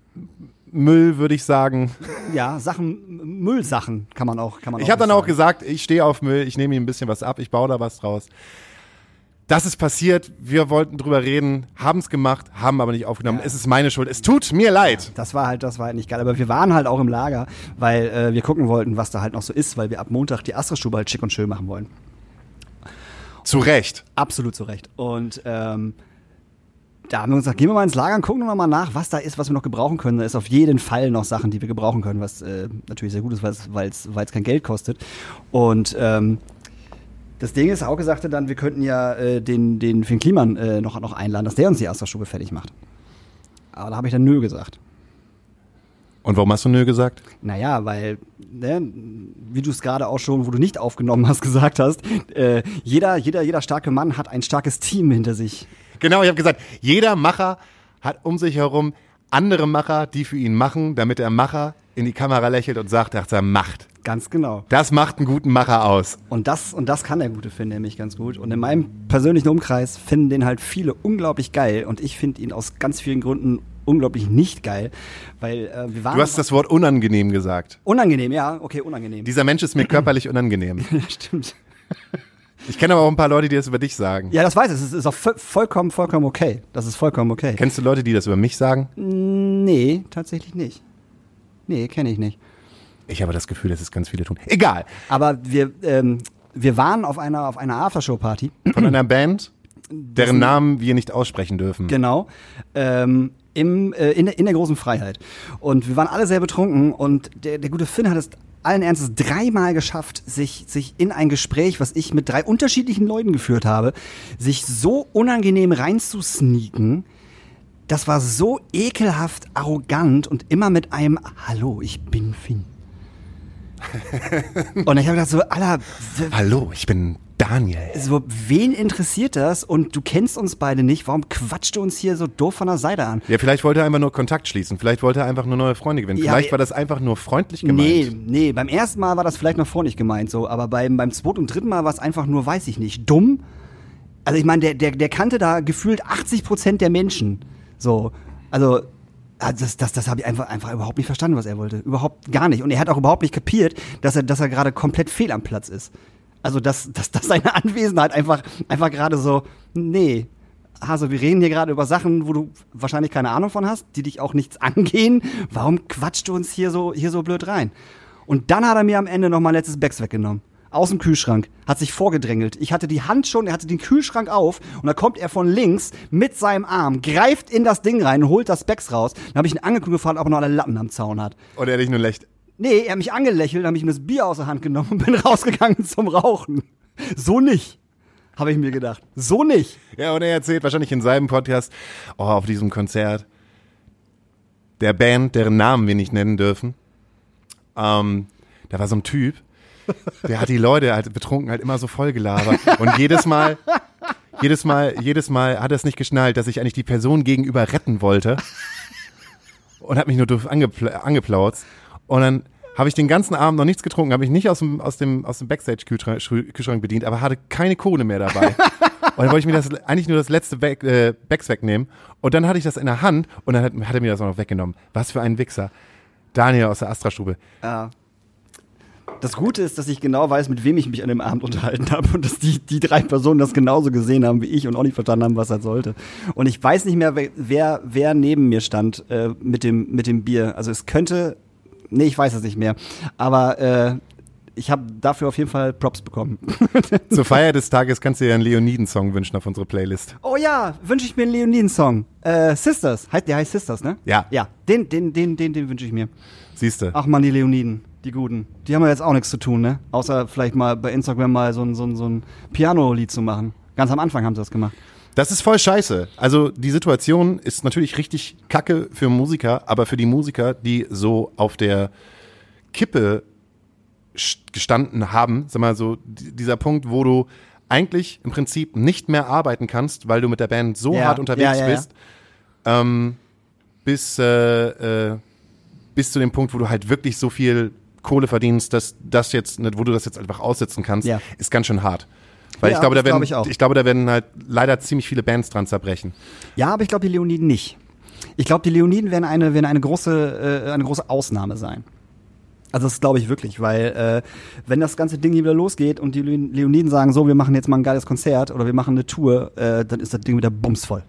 Müll, würde ich sagen. Ja, Sachen, Müllsachen kann man auch, kann man Ich habe dann sagen. auch gesagt, ich stehe auf Müll, ich nehme ihm ein bisschen was ab, ich baue da was draus. Das ist passiert, wir wollten drüber reden, haben es gemacht, haben aber nicht aufgenommen. Es ist meine Schuld. Es tut mir leid. Das war halt, das war halt nicht geil. Aber wir waren halt auch im Lager, weil äh, wir gucken wollten, was da halt noch so ist, weil wir ab Montag die Astra-Stube halt schick und schön machen wollen. Zu Recht. Absolut zu Recht. Und ähm, da haben wir uns gesagt, gehen wir mal ins Lager und gucken wir mal nach, was da ist, was wir noch gebrauchen können. Da ist auf jeden Fall noch Sachen, die wir gebrauchen können, was äh, natürlich sehr gut ist, weil es kein Geld kostet. Und ähm, das Ding ist, Hauke sagte dann, wir könnten ja äh, den, den Finn Kliman äh, noch, noch einladen, dass der uns die Astra-Stube fertig macht. Aber da habe ich dann nö gesagt. Und warum hast du nö gesagt? Naja, weil, ne, wie du es gerade auch schon, wo du nicht aufgenommen hast, gesagt hast, äh, jeder, jeder, jeder starke Mann hat ein starkes Team hinter sich. Genau, ich habe gesagt, jeder Macher hat um sich herum andere Macher, die für ihn machen, damit der Macher in die Kamera lächelt und sagt, dass er macht. Ganz genau. Das macht einen guten Macher aus. Und das, und das kann der gute Finn nämlich ganz gut. Und in meinem persönlichen Umkreis finden den halt viele unglaublich geil. Und ich finde ihn aus ganz vielen Gründen unglaublich nicht geil. Weil äh, wir waren. Du hast das Wort unangenehm gesagt. unangenehm, ja, okay, unangenehm. Dieser Mensch ist mir körperlich unangenehm. Stimmt. Ich kenne aber auch ein paar Leute, die das über dich sagen. Ja, das weiß ich. Es ist auch vo- vollkommen, vollkommen okay. Das ist vollkommen okay. Kennst du Leute, die das über mich sagen? Nee, tatsächlich nicht. Nee, kenne ich nicht. Ich habe das Gefühl, dass es ganz viele tun. Egal. Aber wir, ähm, wir waren auf einer, auf einer Aftershow-Party. Von einer Band, deren Namen wir nicht aussprechen dürfen. Genau. Ähm, im, äh, in, der, in der großen Freiheit. Und wir waren alle sehr betrunken und der, der gute Finn hat es allen Ernstes dreimal geschafft, sich, sich in ein Gespräch, was ich mit drei unterschiedlichen Leuten geführt habe, sich so unangenehm reinzusneaken. Das war so ekelhaft arrogant und immer mit einem Hallo, ich bin Finn. und ich habe gedacht so, Alter, Hallo, ich bin Daniel. so, wen interessiert das? Und du kennst uns beide nicht. Warum quatscht du uns hier so doof von der Seite an? Ja, vielleicht wollte er einfach nur Kontakt schließen. Vielleicht wollte er einfach nur neue Freunde gewinnen. Ja, vielleicht war das einfach nur freundlich Nee, gemeint. nee, beim ersten Mal war das vielleicht noch freundlich gemeint so, aber beim, beim zweiten und dritten Mal war es einfach nur, weiß ich nicht, dumm. Also ich meine, der, der, der kannte da gefühlt 80 Prozent der Menschen. So, also ah, das, das, das habe ich einfach, einfach überhaupt nicht verstanden, was er wollte. Überhaupt gar nicht. Und er hat auch überhaupt nicht kapiert, dass er, dass er gerade komplett fehl am Platz ist. Also dass, dass, dass seine Anwesenheit einfach, einfach gerade so, nee. Hase, wir reden hier gerade über Sachen, wo du wahrscheinlich keine Ahnung von hast, die dich auch nichts angehen. Warum quatscht du uns hier so, hier so blöd rein? Und dann hat er mir am Ende noch mein letztes Becks weggenommen. Aus dem Kühlschrank. Hat sich vorgedrängelt. Ich hatte die Hand schon, er hatte den Kühlschrank auf und da kommt er von links mit seinem Arm, greift in das Ding rein und holt das Becks raus. Dann habe ich ihn angeguckt und gefragt, ob er noch alle Lappen am Zaun hat. Oder er dich nur lächelt. Nee, er hat mich angelächelt, dann habe ich ihm das Bier aus der Hand genommen und bin rausgegangen zum Rauchen. So nicht, habe ich mir gedacht. So nicht. Ja, und er erzählt wahrscheinlich in seinem Podcast, oh, auf diesem Konzert der Band, deren Namen wir nicht nennen dürfen, ähm, da war so ein Typ, der hat die Leute halt betrunken halt immer so voll gelabert. Und jedes Mal, jedes Mal, jedes Mal hat er es nicht geschnallt, dass ich eigentlich die Person gegenüber retten wollte. Und hat mich nur doof angepl angeplauzt. Und dann habe ich den ganzen Abend noch nichts getrunken, habe ich nicht aus dem, aus dem, aus dem Backstage-Kühlschrank Kühlschrank bedient, aber hatte keine Kohle mehr dabei. Und dann wollte ich mir das eigentlich nur das letzte Back, äh, Backs wegnehmen. Und dann hatte ich das in der Hand und dann hat, hat er mir das auch noch weggenommen. Was für ein Wichser. Daniel aus der Astra-Stube. Ja. Das Gute ist, dass ich genau weiß, mit wem ich mich an dem Abend unterhalten habe und dass die, die drei Personen das genauso gesehen haben wie ich und auch nicht verstanden haben, was er sollte. Und ich weiß nicht mehr, wer, wer, wer neben mir stand äh, mit, dem, mit dem Bier. Also es könnte, nee, ich weiß es nicht mehr. Aber äh, ich habe dafür auf jeden Fall Props bekommen. Zur Feier des Tages kannst du dir einen Leoniden-Song wünschen auf unsere Playlist. Oh ja, wünsche ich mir einen Leoniden-Song. Äh, Sisters, heißt, der heißt Sisters, ne? Ja. Ja, den, den, den, den, den wünsche ich mir. Siehst du. Ach man, die Leoniden, die Guten. Die haben ja jetzt auch nichts zu tun, ne? Außer vielleicht mal bei Instagram mal so ein, so ein, so ein Piano-Lied zu machen. Ganz am Anfang haben sie das gemacht. Das ist voll scheiße. Also die Situation ist natürlich richtig kacke für Musiker, aber für die Musiker, die so auf der Kippe st- gestanden haben, sag mal so, die- dieser Punkt, wo du eigentlich im Prinzip nicht mehr arbeiten kannst, weil du mit der Band so Ja, hart unterwegs ja, ja. bist, ähm, bis, äh, äh, bis zu dem Punkt, wo du halt wirklich so viel Kohle verdienst, dass das jetzt, wo du das jetzt einfach aussitzen kannst, Ja. ist ganz schön hart. Weil Ja, ich glaube, da werden, glaub ich auch. ich glaube, da werden halt leider ziemlich viele Bands dran zerbrechen. Ja, aber ich glaube die Leoniden nicht. Ich glaube, die Leoniden werden eine, werden eine große, äh, eine große Ausnahme sein. Also das glaube ich wirklich, weil äh, wenn das ganze Ding hier wieder losgeht und die Le- Leoniden sagen, so, wir machen jetzt mal ein geiles Konzert oder wir machen eine Tour, äh, dann ist das Ding wieder bumsvoll.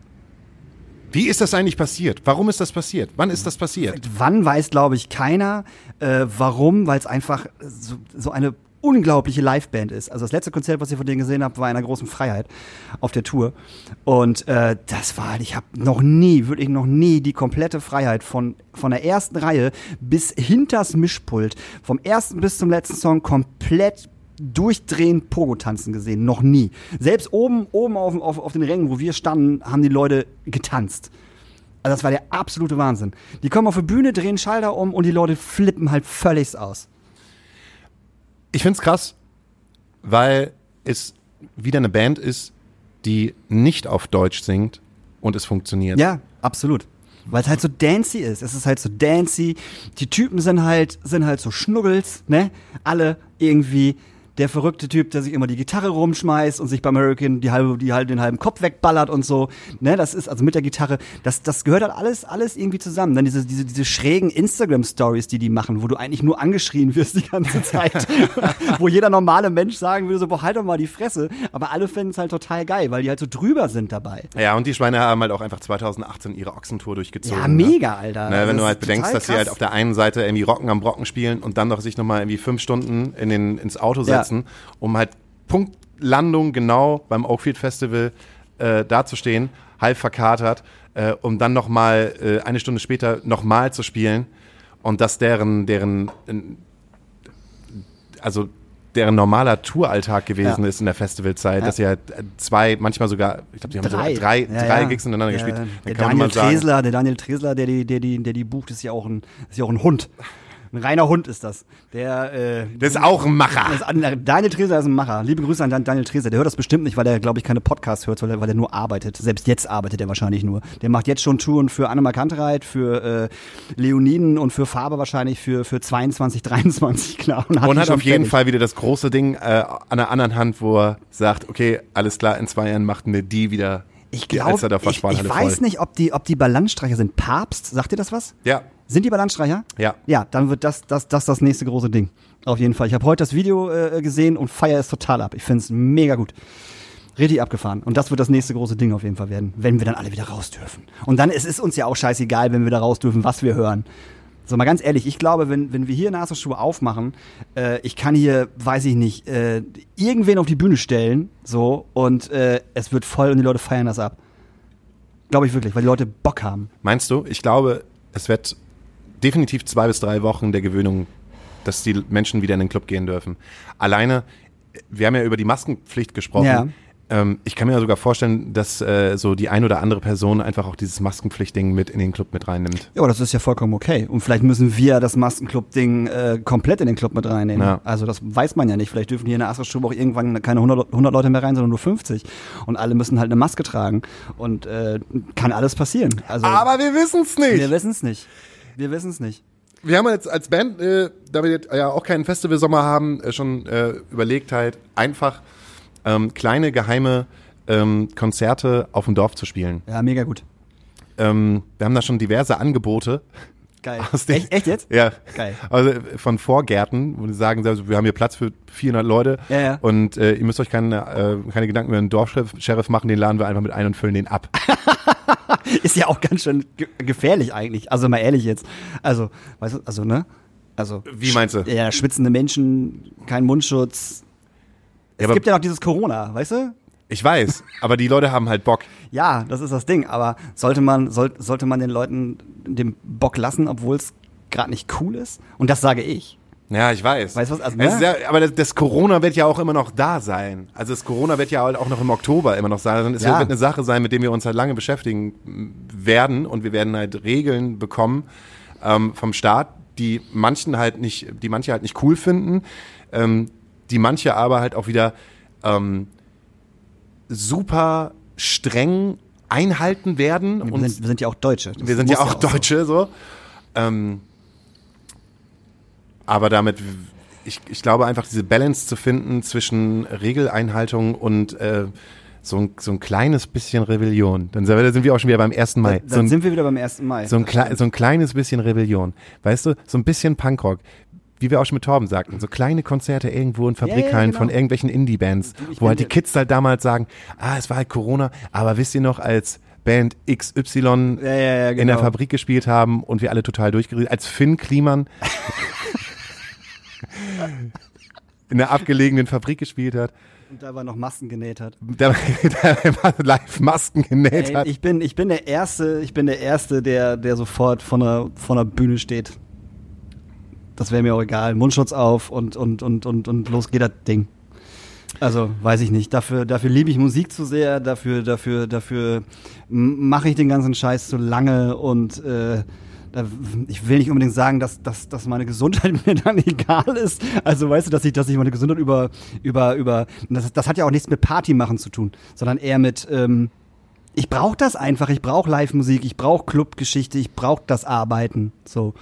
Wie ist das eigentlich passiert? Warum ist das passiert? Wann ist das passiert? Wann weiß, glaube ich, keiner. Äh, warum? Weil es einfach so, so eine unglaubliche Liveband ist. Also das letzte Konzert, was ich von denen gesehen habe, war in einer großen Freiheit auf der Tour. Und äh, das war, ich habe noch nie, wirklich noch nie die komplette Freiheit von, von der ersten Reihe bis hinters Mischpult, vom ersten bis zum letzten Song komplett durchdrehend Pogo tanzen gesehen, noch nie. Selbst oben, oben auf, auf, auf den Rängen, wo wir standen, haben die Leute getanzt. Also das war der absolute Wahnsinn. Die kommen auf die Bühne, drehen Schalter um und die Leute flippen halt völlig aus. Ich find's krass, weil es wieder eine Band ist, die nicht auf Deutsch singt und es funktioniert. Ja, absolut. Weil es halt so dancy ist. Es ist halt so dancy. Die Typen sind halt, sind halt so Schnuggels, ne? Alle irgendwie der verrückte Typ, der sich immer die Gitarre rumschmeißt und sich beim Hurricane die halbe, die halt den halben Kopf wegballert und so. Ne, das ist also mit der Gitarre, das, das gehört halt alles, alles irgendwie zusammen. Dann diese, diese, diese schrägen Instagram-Stories, die die machen, wo du eigentlich nur angeschrien wirst die ganze Zeit. wo jeder normale Mensch sagen würde so, boah, halt doch mal die Fresse. Aber alle finden es halt total geil, weil die halt so drüber sind dabei. Ja, und die Schweine haben halt auch einfach 2018 ihre Ochsentour durchgezogen. Ja, ne? mega, Alter. Ne, Das wenn du ist halt bedenkst, dass sie halt auf der einen Seite irgendwie Rocken am Brocken spielen und dann noch sich nochmal irgendwie fünf Stunden in den, ins Auto Ja. Setzen, um halt Punktlandung genau beim Oakfield Festival äh, dazustehen, halb verkatert, äh, um dann nochmal äh, eine Stunde später nochmal zu spielen und dass deren, deren, also deren normaler Touralltag gewesen Ja. ist in der Festivalzeit, Ja. dass sie halt zwei, manchmal sogar, ich glaube, die haben Drei. sogar drei, Ja, drei. Gigs hintereinander Ja, gespielt. Der Daniel Tresler, der Daniel Tresler, der die, der die, der die bucht, ist ja auch ein, ist ja auch ein Hund. Ein reiner Hund ist das. Der, äh, das ist auch ein Macher. ist, Daniel Tresler ist ein Macher. Liebe Grüße an Dan- Daniel Tresler. Der hört das bestimmt nicht, weil er, glaube ich, keine Podcasts hört, weil er, weil er nur arbeitet. Selbst jetzt arbeitet er wahrscheinlich nur. Der macht jetzt schon Touren für Annemar Kantereit, für äh, Leoniden und für Farbe wahrscheinlich für, für 22, 23, klar. Und hat schon auf jeden fertig. Fall wieder das große Ding äh, an der anderen Hand, wo er sagt, okay, alles klar, in zwei Jahren machten wir die wieder Ich glaube, ich, ich weiß voll. nicht, ob die, ob die Ballantstreicher sind. Papst, sagt ihr das was? Ja, Sind die Ballantstreicher? Ja. Ja, dann wird das das, das, das nächste große Ding. Auf jeden Fall. Ich habe heute das Video äh, gesehen und feier es total ab. Ich finde es mega gut. Richtig abgefahren. Und das wird das nächste große Ding auf jeden Fall werden, wenn wir dann alle wieder raus dürfen. Und dann es ist uns ja auch scheißegal, wenn wir da raus dürfen, was wir hören. So mal ganz ehrlich, ich glaube, wenn, wenn wir hier Nasenschuhe aufmachen, äh, ich kann hier, weiß ich nicht, äh, irgendwen auf die Bühne stellen, so, und äh, es wird voll und die Leute feiern das ab. Glaube ich wirklich, weil die Leute Bock haben. meinst du? Ich glaube, es wird definitiv zwei bis drei Wochen der Gewöhnung, dass die Menschen wieder in den Club gehen dürfen. Alleine, wir haben ja über die Maskenpflicht gesprochen. Ja. Ähm, ich kann mir sogar vorstellen, dass äh, so die ein oder andere Person einfach auch dieses Maskenpflichtding mit in den Club mit reinnimmt. Ja, aber das ist ja vollkommen okay. Und vielleicht müssen wir das Maskenclub-Ding äh, komplett in den Club mit reinnehmen. Ja. Also das weiß man ja nicht. Vielleicht dürfen hier in der Astra-Stube auch irgendwann keine 100, 100 Leute mehr rein, sondern nur 50. Und alle müssen halt eine Maske tragen. Und äh, kann alles passieren. Also Aber wir wissen es wir nicht. wissen es nicht. Wir wissen es nicht. Wir haben jetzt als Band, äh, da wir jetzt ja auch keinen Festivalsommer haben, äh, schon äh, überlegt halt einfach ähm, kleine geheime ähm, Konzerte auf dem Dorf zu spielen. Ja, mega gut. Ähm, wir haben da schon diverse Angebote. Geil. Echt, echt jetzt? Ja. Geil. Also von Vorgärten, wo die sagen, also, wir haben hier Platz für 400 Leute Ja, ja. und äh, ihr müsst euch keine, äh, keine Gedanken über einen Dorfsheriff Sheriff machen, den laden wir einfach mit ein und füllen den ab. Ist ja auch ganz schön ge gefährlich eigentlich. Also mal ehrlich jetzt. Also, weißt du, also, ne? Also. Wie meinst du? Ja, schwitzende Menschen, kein Mundschutz. Es Ja, aber- gibt ja noch dieses Corona, weißt du? Ich weiß, aber die Leute haben halt Bock. Ja, das ist das Ding. Aber sollte man, soll, sollte man den Leuten den Bock lassen, obwohl es gerade nicht cool ist? Und das sage ich. Ja, ich weiß. Weißt du was, also, ne? ja, aber das, das Corona wird ja auch immer noch da sein. Also das Corona wird ja halt auch noch im Oktober immer noch sein. Also es Ja. wird eine Sache sein, mit der wir uns halt lange beschäftigen werden und wir werden halt Regeln bekommen ähm, vom Staat, die manchen halt nicht, die manche halt nicht cool finden, ähm, die manche aber halt auch wieder ähm, super streng einhalten werden Wir und sind, wir sind ja auch Deutsche. Das wir sind ja auch so. Deutsche, so. Ähm, aber damit, ich, ich glaube einfach, diese Balance zu finden zwischen Regeleinhaltung und äh, so, ein, so ein kleines bisschen Rebellion. Dann sind wir, auch schon wieder beim 1. Mai. Dann So ein, sind wir wieder beim 1. Mai. so, ein so ein kleines bisschen Rebellion. Weißt du, so ein bisschen Punkrock. Wie wir auch schon mit Torben sagten, so kleine Konzerte irgendwo in Fabrikhallen genau. von irgendwelchen Indie-Bands, wo halt die Kids halt damals sagen, ah, es war halt Corona, aber wisst ihr noch, als Band XY Ja, ja, ja, in der genau. Fabrik gespielt haben und wir alle total durchgeredet, als Finn Kliman in der abgelegenen Fabrik gespielt hat, Und da war noch Masken genäht hat. der, der live Masken genäht Ey, hat. ich bin, ich bin der Erste, ich bin der Erste, der, der sofort von der, von der Bühne steht. Das wäre mir auch egal. Mundschutz auf und, und, und, und, und los geht das Ding. Also, weiß ich nicht. Dafür, dafür liebe ich Musik zu sehr, dafür, dafür, dafür mache ich den ganzen Scheiß zu lange und äh, ich will nicht unbedingt sagen, dass, dass, dass meine Gesundheit mir dann egal ist. Also weißt du, dass ich, dass ich meine Gesundheit über, über, über, das, das hat ja auch nichts mit Party machen zu tun, sondern eher mit, ähm, ich brauche das einfach, ich brauche Live-Musik, ich brauche Clubgeschichte, ich brauche das Arbeiten. So.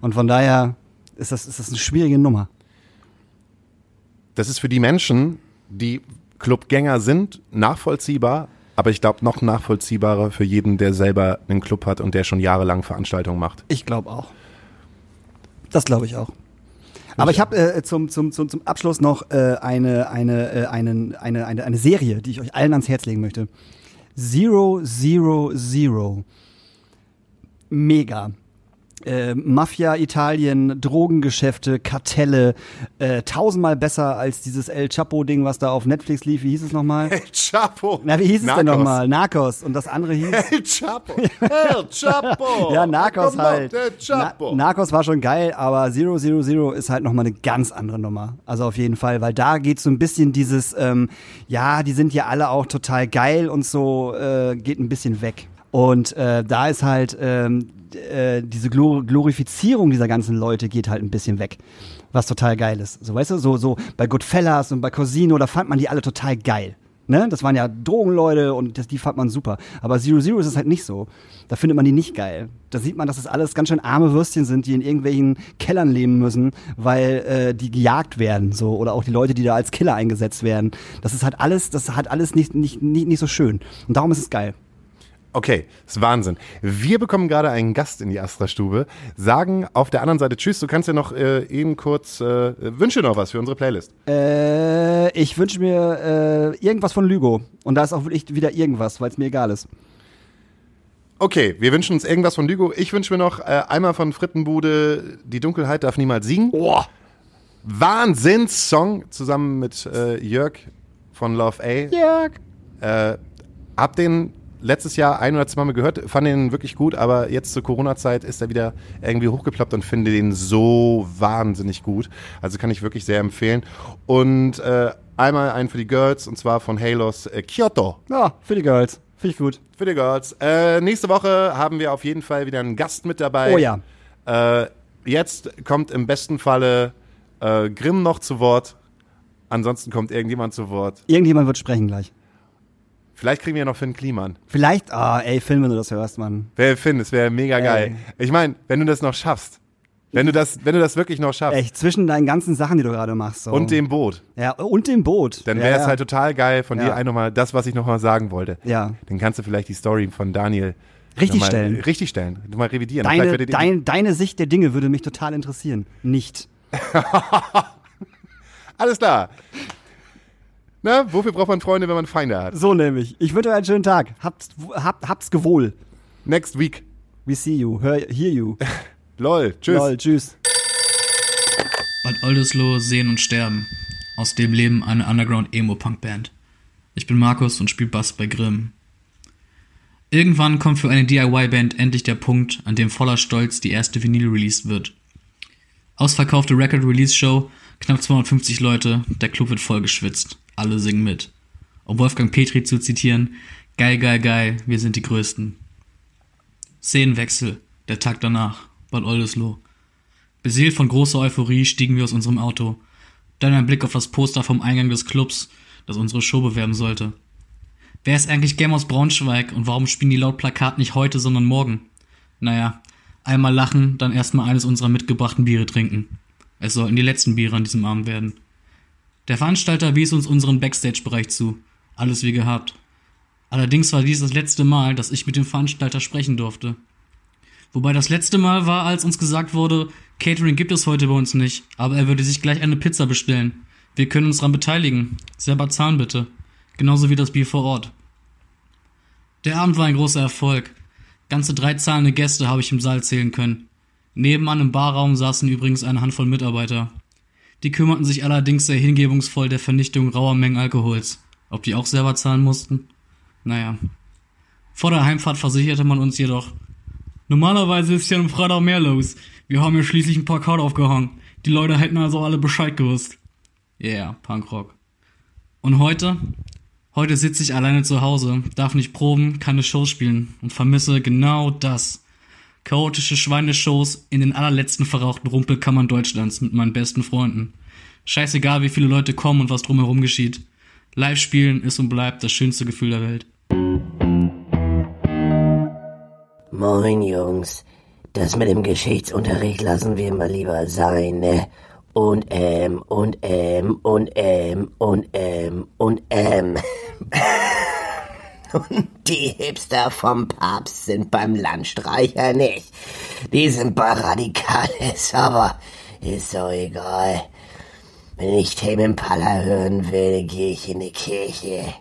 Und von daher ist das, ist das eine schwierige Nummer. Das ist für die Menschen, die Clubgänger sind, nachvollziehbar, aber ich glaube noch nachvollziehbarer für jeden, der selber einen Club hat und der schon jahrelang Veranstaltungen macht. Ich glaube auch. Das glaube ich auch. Aber ich habe äh, zum, zum, zum, zum Abschluss noch äh, eine, eine, äh, einen, eine, eine, eine Serie, die ich euch allen ans Herz legen möchte. Zero, Zero, Zero. Mega. Äh, Mafia Italien, Drogengeschäfte, Kartelle, äh, tausendmal besser als dieses El Chapo-Ding, was da auf Netflix lief. Wie hieß es nochmal? Chapo. Na, wie hieß es denn nochmal? Narcos. Und das andere hieß. El Chapo. El Chapo. Ja, Narcos halt. Der Chapo. Na, Narcos war schon geil, aber Zero Zero Zero ist halt nochmal eine ganz andere Nummer. Also auf jeden Fall, weil da geht so ein bisschen dieses, ähm, ja, die sind ja alle auch total geil und so, äh, geht ein bisschen weg. Und äh, da ist halt ähm, äh, diese Glor Glorifizierung dieser ganzen Leute geht halt ein bisschen weg. Was total geil ist. So, weißt du, so, so bei Goodfellas und bei Cosino, da fand man die alle total geil. Ne? Das waren ja Drogenleute und das, die fand man super. Aber Zero Zero ist es halt nicht so. Da findet man die nicht geil. Da sieht man, dass das alles ganz schön arme Würstchen sind, die in irgendwelchen Kellern leben müssen, weil äh, die gejagt werden, so oder auch die Leute, die da als Killer eingesetzt werden. Das ist halt alles, das hat alles nicht nicht nicht, nicht so schön. Und darum ist es geil. Okay, ist Wahnsinn. Wir bekommen gerade einen Gast in die Astra-Stube, sagen auf der anderen Seite Tschüss. Du kannst ja noch äh, eben kurz, äh, wünsche noch was für unsere Playlist. Äh, ich wünsche mir äh, irgendwas von Lügo. Und da ist auch wirklich wieder irgendwas, weil es mir egal ist. Okay, wir wünschen uns irgendwas von Lügo. Ich wünsche mir noch äh, einmal von Frittenbude Die Dunkelheit darf niemals siegen. Oh. Wahnsinnssong zusammen mit äh, Jörg von Love A. Jörg. Äh, hab den letztes Jahr ein oder zwei Mal gehört, fand den wirklich gut, aber jetzt zur Corona-Zeit ist er wieder irgendwie hochgeploppt und finde den so wahnsinnig gut. Also kann ich wirklich sehr empfehlen. Und äh, einmal einen für die Girls und zwar von Halos äh, Kyoto. Ja, für die Girls. Finde ich gut. Für die Girls. Äh, nächste Woche haben wir auf jeden Fall wieder einen Gast mit dabei. Oh ja. Äh, jetzt kommt im besten Falle äh, Grimm noch zu Wort. Ansonsten kommt irgendjemand zu Wort. Irgendjemand wird sprechen gleich. Vielleicht kriegen wir noch Finn Kliman. Vielleicht, ah, ey, Film, wenn du das hörst, Mann. Wer Finn, das wäre mega geil. Ich meine, wenn du das noch schaffst. Wenn du das, wenn du das wirklich noch schaffst. Echt, zwischen deinen ganzen Sachen, die du gerade machst. So. Und dem Boot. Ja, und dem Boot. Dann wäre es ja. halt total geil von Ja. dir ein nochmal das, was ich nochmal sagen wollte. Ja. Dann kannst du vielleicht die Story von Daniel Richtig stellen. Richtig stellen. Mal revidieren. Deine, dein, deine Sicht der Dinge würde mich total interessieren. Nicht. Alles klar. Na, wofür braucht man Freunde, wenn man Feinde hat? So nämlich. Ich wünsche euch einen schönen Tag. Habt's, habt, habt's gewohl. Next week. We see you. Hör, hear you. Lol. Tschüss. Lol, tschüss. Bad Oldesloe Sehen und Sterben. Aus dem Leben eine Underground-Emo-Punk-Band. Ich bin Markus und spiele Bass bei Grimm. Irgendwann kommt für eine DIY-Band endlich der Punkt, an dem voller Stolz die erste Vinyl released wird. Ausverkaufte Record-Release-Show, knapp 250 Leute, der Club wird voll geschwitzt. Alle singen mit. Um Wolfgang Petri zu zitieren, geil, geil, geil, wir sind die Größten. Szenenwechsel, der Tag danach, Bad Oldesloe. Beseelt von großer Euphorie stiegen wir aus unserem Auto. Dann ein Blick auf das Poster vom Eingang des Clubs, das unsere Show bewerben sollte. Wer ist eigentlich Game aus Braunschweig und warum spielen die laut Plakat nicht heute, sondern morgen? Naja, einmal lachen, dann erstmal eines unserer mitgebrachten Biere trinken. Es sollten die letzten Biere an diesem Abend werden. Der Veranstalter wies uns unseren Backstage-Bereich zu. Alles wie gehabt. Allerdings war dies das letzte Mal, dass ich mit dem Veranstalter sprechen durfte. Wobei das letzte Mal war, als uns gesagt wurde, Catering gibt es heute bei uns nicht, aber er würde sich gleich eine Pizza bestellen. Wir können uns daran beteiligen. Selber zahlen bitte. Genauso wie das Bier vor Ort. Der Abend war ein großer Erfolg. Ganze drei zahlende Gäste habe ich im Saal zählen können. Nebenan im Barraum saßen übrigens eine Handvoll Mitarbeiter. Die kümmerten sich allerdings sehr hingebungsvoll der Vernichtung rauer Mengen Alkohols. Ob die auch selber zahlen mussten? Naja. Vor der Heimfahrt versicherte man uns jedoch, Normalerweise ist ja am Freitag mehr los. Wir haben ja schließlich ein Plakat aufgehangen. Die Leute hätten also alle Bescheid gewusst. Yeah, Punkrock. Und heute? Heute sitze ich alleine zu Hause, darf nicht proben, keine Shows spielen und vermisse genau das. Chaotische Schweineshows in den allerletzten verrauchten Rumpelkammern Deutschlands mit meinen besten Freunden. Scheißegal, wie viele Leute kommen und was drumherum geschieht. Live spielen ist und bleibt das schönste Gefühl der Welt. Moin Jungs, das mit dem Geschichtsunterricht lassen wir mal lieber sein, ne? Und ähm, und ähm, und ähm, und ähm, und ähm. Und die Hipster vom Papst sind beim Landstreicher nicht. Die sind bei Radikales, aber ist so egal. Wenn ich Tame Impala hören will, gehe ich in die Kirche.